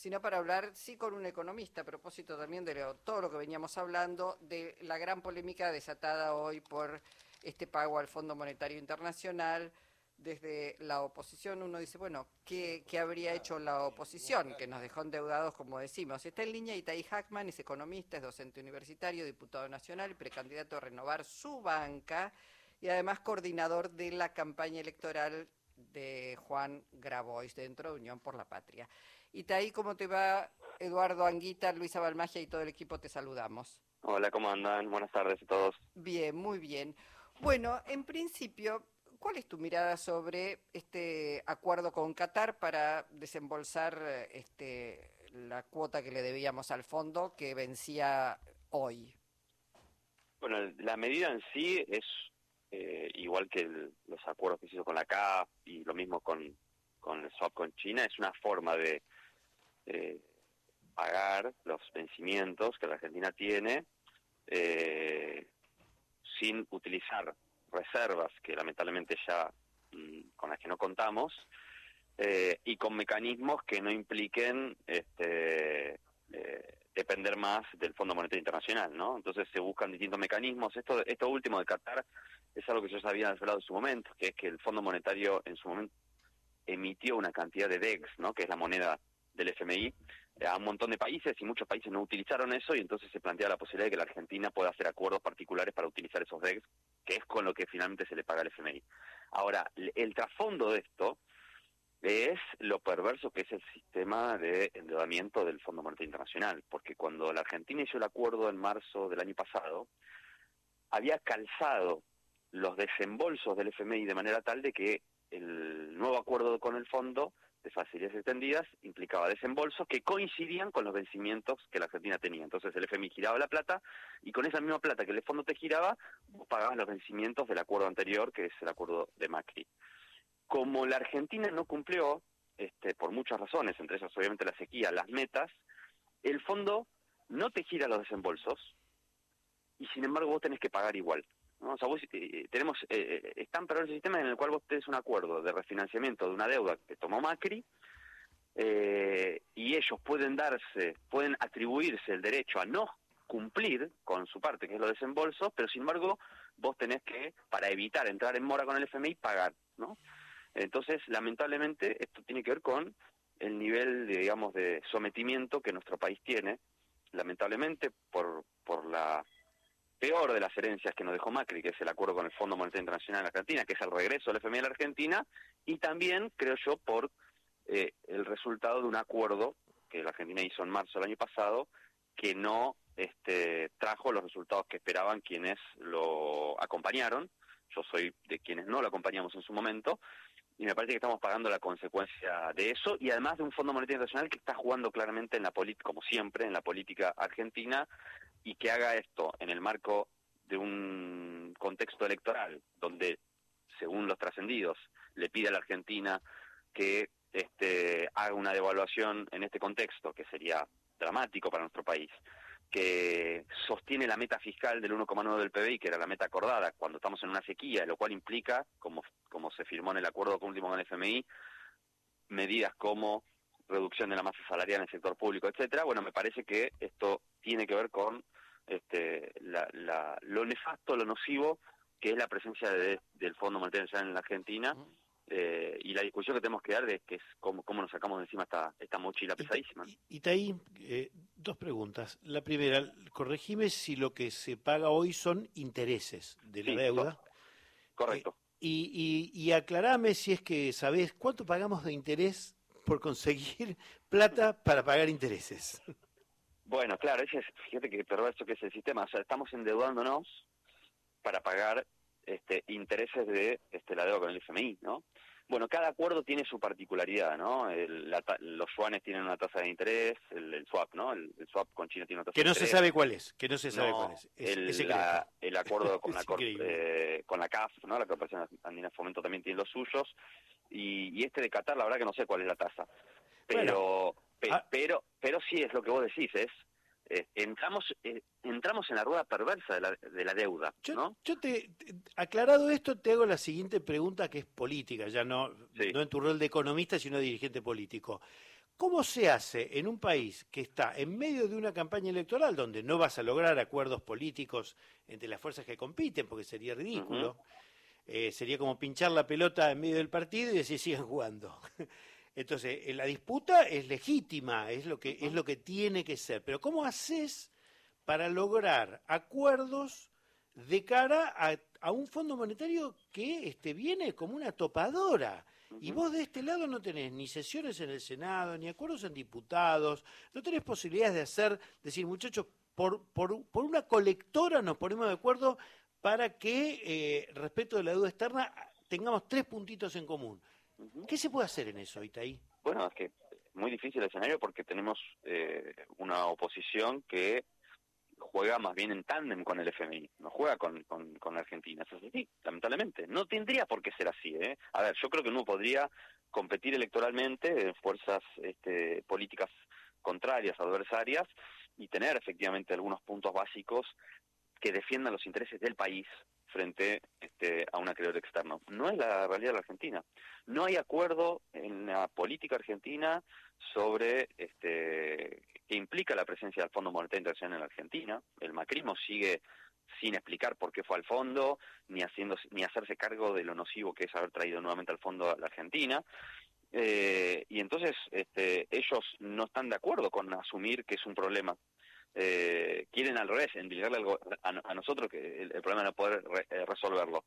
sino para hablar, sí, con un economista, a propósito también de todo lo que veníamos hablando, de la gran polémica desatada hoy por este pago al Fondo Monetario Internacional. Desde la oposición uno dice, bueno, ¿qué, habría hecho la oposición? Que nos dejó endeudados, como decimos. Está en línea Itaí Hackman, es economista, es docente universitario, diputado nacional y precandidato a renovar su banca y además coordinador de la campaña electoral de Juan Grabois dentro de Unión por la Patria. Itaí, ¿cómo te va? Eduardo Anguita, Luisa Balmagia y todo el equipo te saludamos. Hola, ¿cómo andan? Buenas tardes a todos. Bien, muy bien. Bueno, en principio, ¿cuál es tu mirada sobre este acuerdo con Qatar para desembolsar este, la cuota que le debíamos al fondo que vencía hoy? Bueno, la medida en sí es eh, igual que los acuerdos que se hizo con la CAF y lo mismo con, con el swap con China, es una forma de pagar los vencimientos que la Argentina tiene eh, sin utilizar reservas que lamentablemente ya mm, con las que no contamos eh, y con mecanismos que no impliquen este, depender más del Fondo Monetario Internacional, ¿no? Entonces se buscan distintos mecanismos. Esto, esto último de Qatar es algo que yo sabía hablado en su momento, que es que el Fondo Monetario en su momento emitió una cantidad de DEX, ¿no? Que es la moneda del FMI, eh, a un montón de países y muchos países no utilizaron eso y entonces se plantea la posibilidad de que la Argentina pueda hacer acuerdos particulares para utilizar esos DEX, que es con lo que finalmente se le paga al FMI. Ahora, el trasfondo de esto es lo perverso que es el sistema de endeudamiento del Fondo Monetario Internacional, porque cuando la Argentina hizo el acuerdo en marzo del año pasado, había calzado los desembolsos del FMI de manera tal de que el nuevo acuerdo con el fondo de facilidades extendidas implicaba desembolsos que coincidían con los vencimientos que la Argentina tenía. Entonces el FMI giraba la plata y con esa misma plata que el fondo te giraba, vos pagabas los vencimientos del acuerdo anterior, que es el acuerdo de Macri. Como la Argentina no cumplió, este, por muchas razones, entre ellas obviamente la sequía, las metas, el fondo no te gira los desembolsos y sin embargo vos tenés que pagar igual. O sea, vos, eh, tenemos, eh, eh, están para el sistema en el cual vos tenés un acuerdo de refinanciamiento de una deuda que tomó Macri y ellos pueden darse, pueden atribuirse el derecho a no cumplir con su parte, que es los desembolsos, pero sin embargo vos tenés que, para evitar entrar en mora con el FMI, pagar, ¿no? Entonces, lamentablemente, esto tiene que ver con el nivel, de, digamos, de sometimiento que nuestro país tiene, lamentablemente, por, por la peor de las herencias que nos dejó Macri, que es el acuerdo con el Fondo Monetario Internacional en Argentina, que es el regreso del FMI a la Argentina, y también, creo yo, por eh, el resultado de un acuerdo que la Argentina hizo en marzo del año pasado, que no este, trajo los resultados que esperaban quienes lo acompañaron. Yo soy de quienes no lo acompañamos en su momento, y me parece que estamos pagando la consecuencia de eso y además de un Fondo Monetario Internacional que está jugando claramente en la política, como siempre, en la política argentina y que haga esto en el marco de un contexto electoral donde, según los trascendidos, le pide a la Argentina que este, haga una devaluación en este contexto, que sería dramático para nuestro país, que sostiene la meta fiscal del 1,9 del PBI, que era la meta acordada cuando estamos en una sequía, lo cual implica, como, como se firmó en el acuerdo último con el FMI, medidas como reducción de la masa salarial en el sector público, etcétera. Bueno, me parece que esto tiene que ver con este, la, lo nefasto, lo nocivo que es la presencia del Fondo Monetario en la Argentina. Eh, y la discusión que tenemos que dar es que es cómo, cómo nos sacamos de encima esta, esta mochila pesadísima. Y, y, eh, dos preguntas. La primera, corregime si lo que se paga hoy son intereses de la deuda. Correcto. Eh, y, y, y aclarame si es que sabés cuánto pagamos de interés por conseguir plata para pagar intereses. Bueno, claro, ese es, fíjate que perverso que es el sistema. O sea, estamos endeudándonos para pagar este, intereses de este, la deuda con el FMI, ¿no? Bueno, cada acuerdo tiene su particularidad, ¿no? los yuanes tienen una tasa de interés, el, swap, ¿no? El, swap con China tiene una tasa que no se sabe cuál es, que no se sabe cuál es. el, acuerdo con la, eh, con la CAF, ¿no? La Corporación Andina de Fomento también tiene los suyos. Y, este de Qatar, la verdad que no sé cuál es la tasa. Pero, ah. pero, pero sí es lo que vos decís, es eh, entramos eh, entramos en la rueda perversa de la, de la deuda. Yo, yo te, aclarado esto, te hago la siguiente pregunta que es política, ya no, no en tu rol de economista, sino de dirigente político. ¿Cómo se hace en un país que está en medio de una campaña electoral donde no vas a lograr acuerdos políticos entre las fuerzas que compiten, porque sería ridículo? Eh, sería como pinchar la pelota en medio del partido y decir sigan jugando. Entonces, eh, la disputa es legítima, es lo que es lo que tiene que ser. Pero ¿cómo haces para lograr acuerdos de cara a, un fondo monetario que este, viene como una topadora? Y vos de este lado no tenés ni sesiones en el Senado, ni acuerdos en diputados, no tenés posibilidades de hacer, decir, muchachos, por, por, por una colectora nos ponemos de acuerdo para que, eh, respecto de la deuda externa, tengamos tres puntitos en común. ¿Qué se puede hacer en eso, Itaí? Bueno, es que es muy difícil el escenario porque tenemos eh, una oposición que juega más bien en tándem con el FMI, no juega con, con, Argentina. Eso es así, lamentablemente. No tendría por qué ser así. ¿eh? A ver, yo creo que uno podría competir electoralmente en fuerzas este, políticas contrarias, adversarias, y tener efectivamente algunos puntos básicos que defiendan los intereses del país frente este, a un acreedor externo. No es la realidad de la Argentina. No hay acuerdo en la política argentina sobre este, qué implica la presencia del Fondo Monetario Internacional en la Argentina. El macrismo sigue sin explicar por qué fue al fondo, ni, haciendo, ni hacerse cargo de lo nocivo que es haber traído nuevamente al fondo a la Argentina. Eh, y entonces este, ellos no están de acuerdo con asumir que es un problema eh, quieren al revés, endilgarle algo a, nosotros que el, problema no poder eh, resolverlo.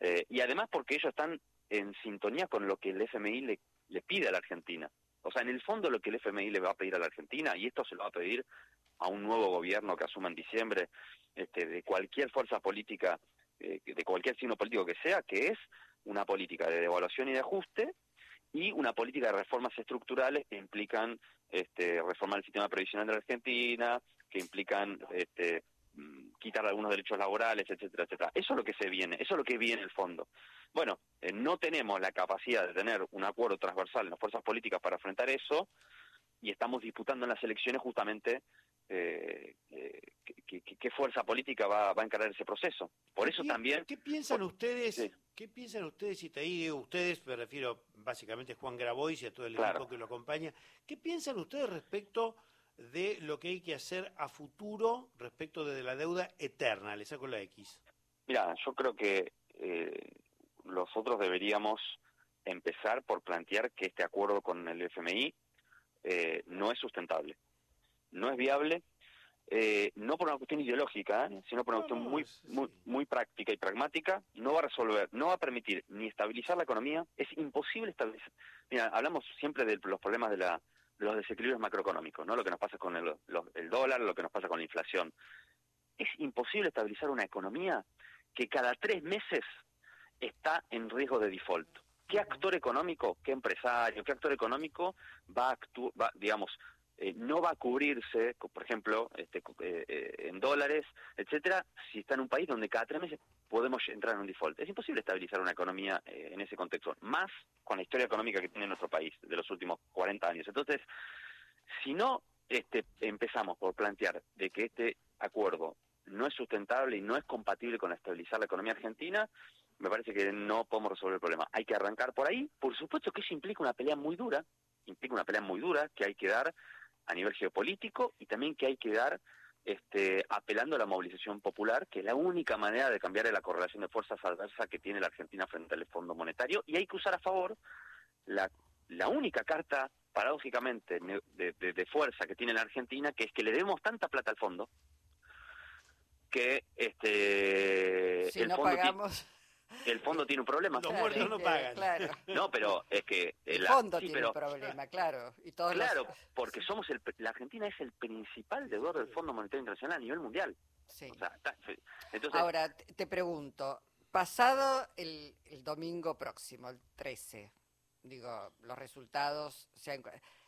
Eh, y además porque ellos están en sintonía con lo que el FMI le, le pide a la Argentina. O sea, en el fondo lo que el FMI le va a pedir a la Argentina, y esto se lo va a pedir a un nuevo gobierno que asuma en diciembre, este, de cualquier fuerza política, eh, de cualquier signo político que sea, que es una política de devaluación y de ajuste y una política de reformas estructurales que implican este, reformar el sistema previsional de la Argentina, que implican este, mm, quitar algunos derechos laborales, etcétera, etcétera. Eso es lo que se viene, eso es lo que viene el fondo. Bueno, eh, no tenemos la capacidad de tener un acuerdo transversal en las fuerzas políticas para enfrentar eso y estamos disputando en las elecciones justamente eh, eh qué, fuerza política va, a encarar ese proceso. Por eso también... ¿Qué piensan ustedes? ¿Qué piensan ustedes, y te digo ustedes, me refiero básicamente a Juan Grabois y a todo el equipo que lo acompaña, ¿qué piensan ustedes respecto de lo que hay que hacer a futuro respecto de la deuda eterna. Le saco la X. Mira, yo creo que eh, nosotros deberíamos empezar por plantear que este acuerdo con el FMI eh, no es sustentable, no es viable, eh, no por una cuestión ideológica, sino por una cuestión muy, muy, muy práctica y pragmática, no va a resolver, no va a permitir ni estabilizar la economía, es imposible estabilizar. Mira, hablamos siempre de los problemas de la los desequilibrios macroeconómicos, ¿no? Lo que nos pasa con el, el dólar, lo que nos pasa con la inflación. Es imposible estabilizar una economía que cada tres meses está en riesgo de default. ¿Qué actor económico, qué empresario, qué actor económico va a actuar, digamos, eh, no va a cubrirse, por ejemplo, este, eh, eh, en dólares, etcétera, si está en un país donde cada tres meses podemos entrar en un default. Es imposible estabilizar una economía en ese contexto, más con la historia económica que tiene nuestro país de los últimos 40 años. Entonces, si no este, empezamos por plantear de que este acuerdo no es sustentable y no es compatible con estabilizar la economía argentina, me parece que no podemos resolver el problema. Hay que arrancar por ahí. Por supuesto que eso implica una pelea muy dura, implica una pelea muy dura que hay que dar a nivel geopolítico y también que hay que dar este, apelando a la movilización popular, que es la única manera de cambiar la correlación de fuerzas adversa que tiene la Argentina frente al Fondo Monetario, y hay que usar a favor la, la única carta, paradójicamente, de, de, fuerza que tiene la Argentina, que es que le debemos tanta plata al fondo, que este si no pagamos el fondo tiene un problema. Los muertos no pagan. No, pero es que... El, fondo tiene un problema, claro. Y todos claro, porque somos el, la Argentina es el principal deudor del Fondo Monetario Internacional a nivel mundial. Sí. entonces, Ahora, te pregunto, pasado el, el, domingo próximo, el 13, digo, los resultados...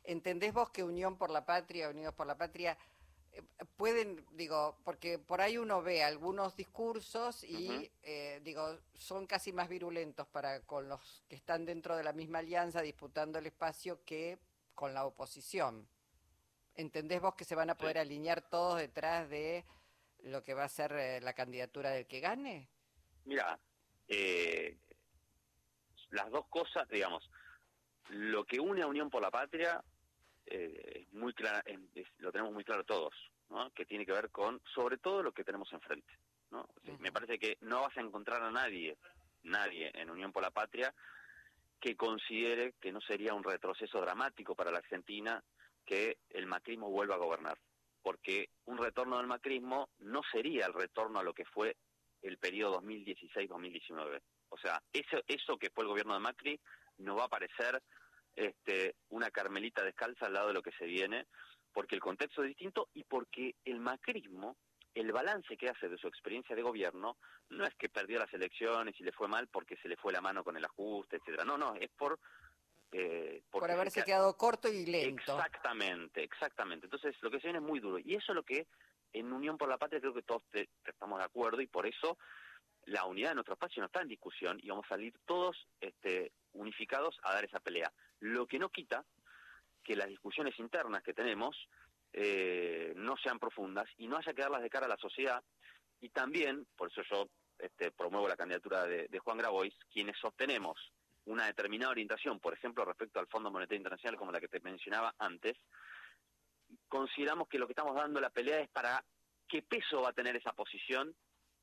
¿Entendés vos que Unión por la Patria, Unidos por la Patria pueden, digo, porque por ahí uno ve algunos discursos y, eh, digo, son casi más virulentos para con los que están dentro de la misma alianza disputando el espacio que con la oposición. ¿Entendés vos que se van a poder alinear todos detrás de lo que va a ser eh, la candidatura del que gane? Mira, eh, las dos cosas, digamos, lo que une a Unión por la Patria eh, es muy clara, lo tenemos muy claro todos, ¿no? que tiene que ver con, sobre todo, lo que tenemos enfrente. ¿no? Me parece que no vas a encontrar a nadie, nadie en Unión por la Patria que considere que no sería un retroceso dramático para la Argentina que el macrismo vuelva a gobernar, porque un retorno del macrismo no sería el retorno a lo que fue el periodo 2016-2019. O sea, eso, eso que fue el gobierno de Macri no va a parecer este, una carmelita descalza al lado de lo que se viene, porque el contexto es distinto y porque el macrismo, el balance que hace de su experiencia de gobierno, no es que perdió las elecciones y le fue mal porque se le fue la mano con el ajuste, etcétera. No, no, es por eh, por haberse quedado corto y lento. Exactamente, exactamente. Entonces, lo que se viene es muy duro. Y eso es lo que en Unión por la Patria creo que todos estamos de acuerdo y por eso la unidad de nuestro espacio no está en discusión y vamos a salir todos este, unificados a dar esa pelea. Lo que no quita que las discusiones internas que tenemos eh, no sean profundas y no haya que darlas de cara a la sociedad y también, por eso yo este, promuevo la candidatura de, Juan Grabois, quienes obtenemos una determinada orientación, por ejemplo, respecto al Fondo Monetario Internacional, como la que te mencionaba antes, consideramos que lo que estamos dando la pelea es para qué peso va a tener esa posición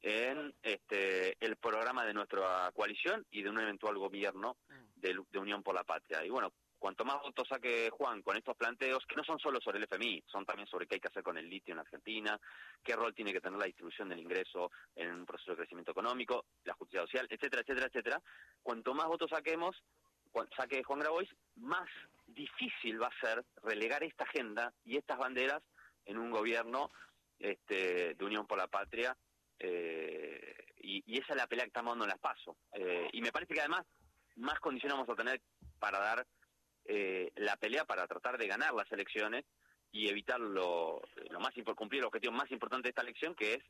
en este, el programa de nuestra coalición y de un eventual gobierno mm. de, de Unión por la Patria. Y bueno, cuanto más votos saque Juan con estos planteos, que no son solo sobre el FMI, son también sobre qué hay que hacer con el litio en Argentina, qué rol tiene que tener la distribución del ingreso en un proceso de crecimiento económico, la justicia social, etcétera, etcétera, etcétera. Cuanto más votos saquemos, saque Juan Grabois, más difícil va a ser relegar esta agenda y estas banderas en un gobierno este, de Unión por la Patria. Eh, y, esa es la pelea que estamos dando en las PASO. Eh, y me parece que además más condiciones vamos a tener para dar eh, la pelea para tratar de ganar las elecciones y evitar lo, lo más cumplir el objetivo más importante de esta elección, que es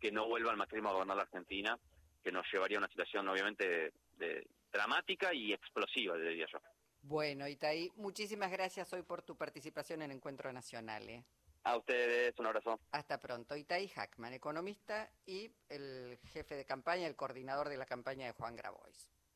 que no vuelva el macrismo a gobernar la Argentina, que nos llevaría a una situación obviamente de, dramática y explosiva, diría yo. Bueno, Itaí, muchísimas gracias hoy por tu participación en el Encuentro Nacional. A ustedes, un abrazo. Hasta pronto. Itaí Hackman, economista y el jefe de campaña, el coordinador de la campaña de Juan Grabois.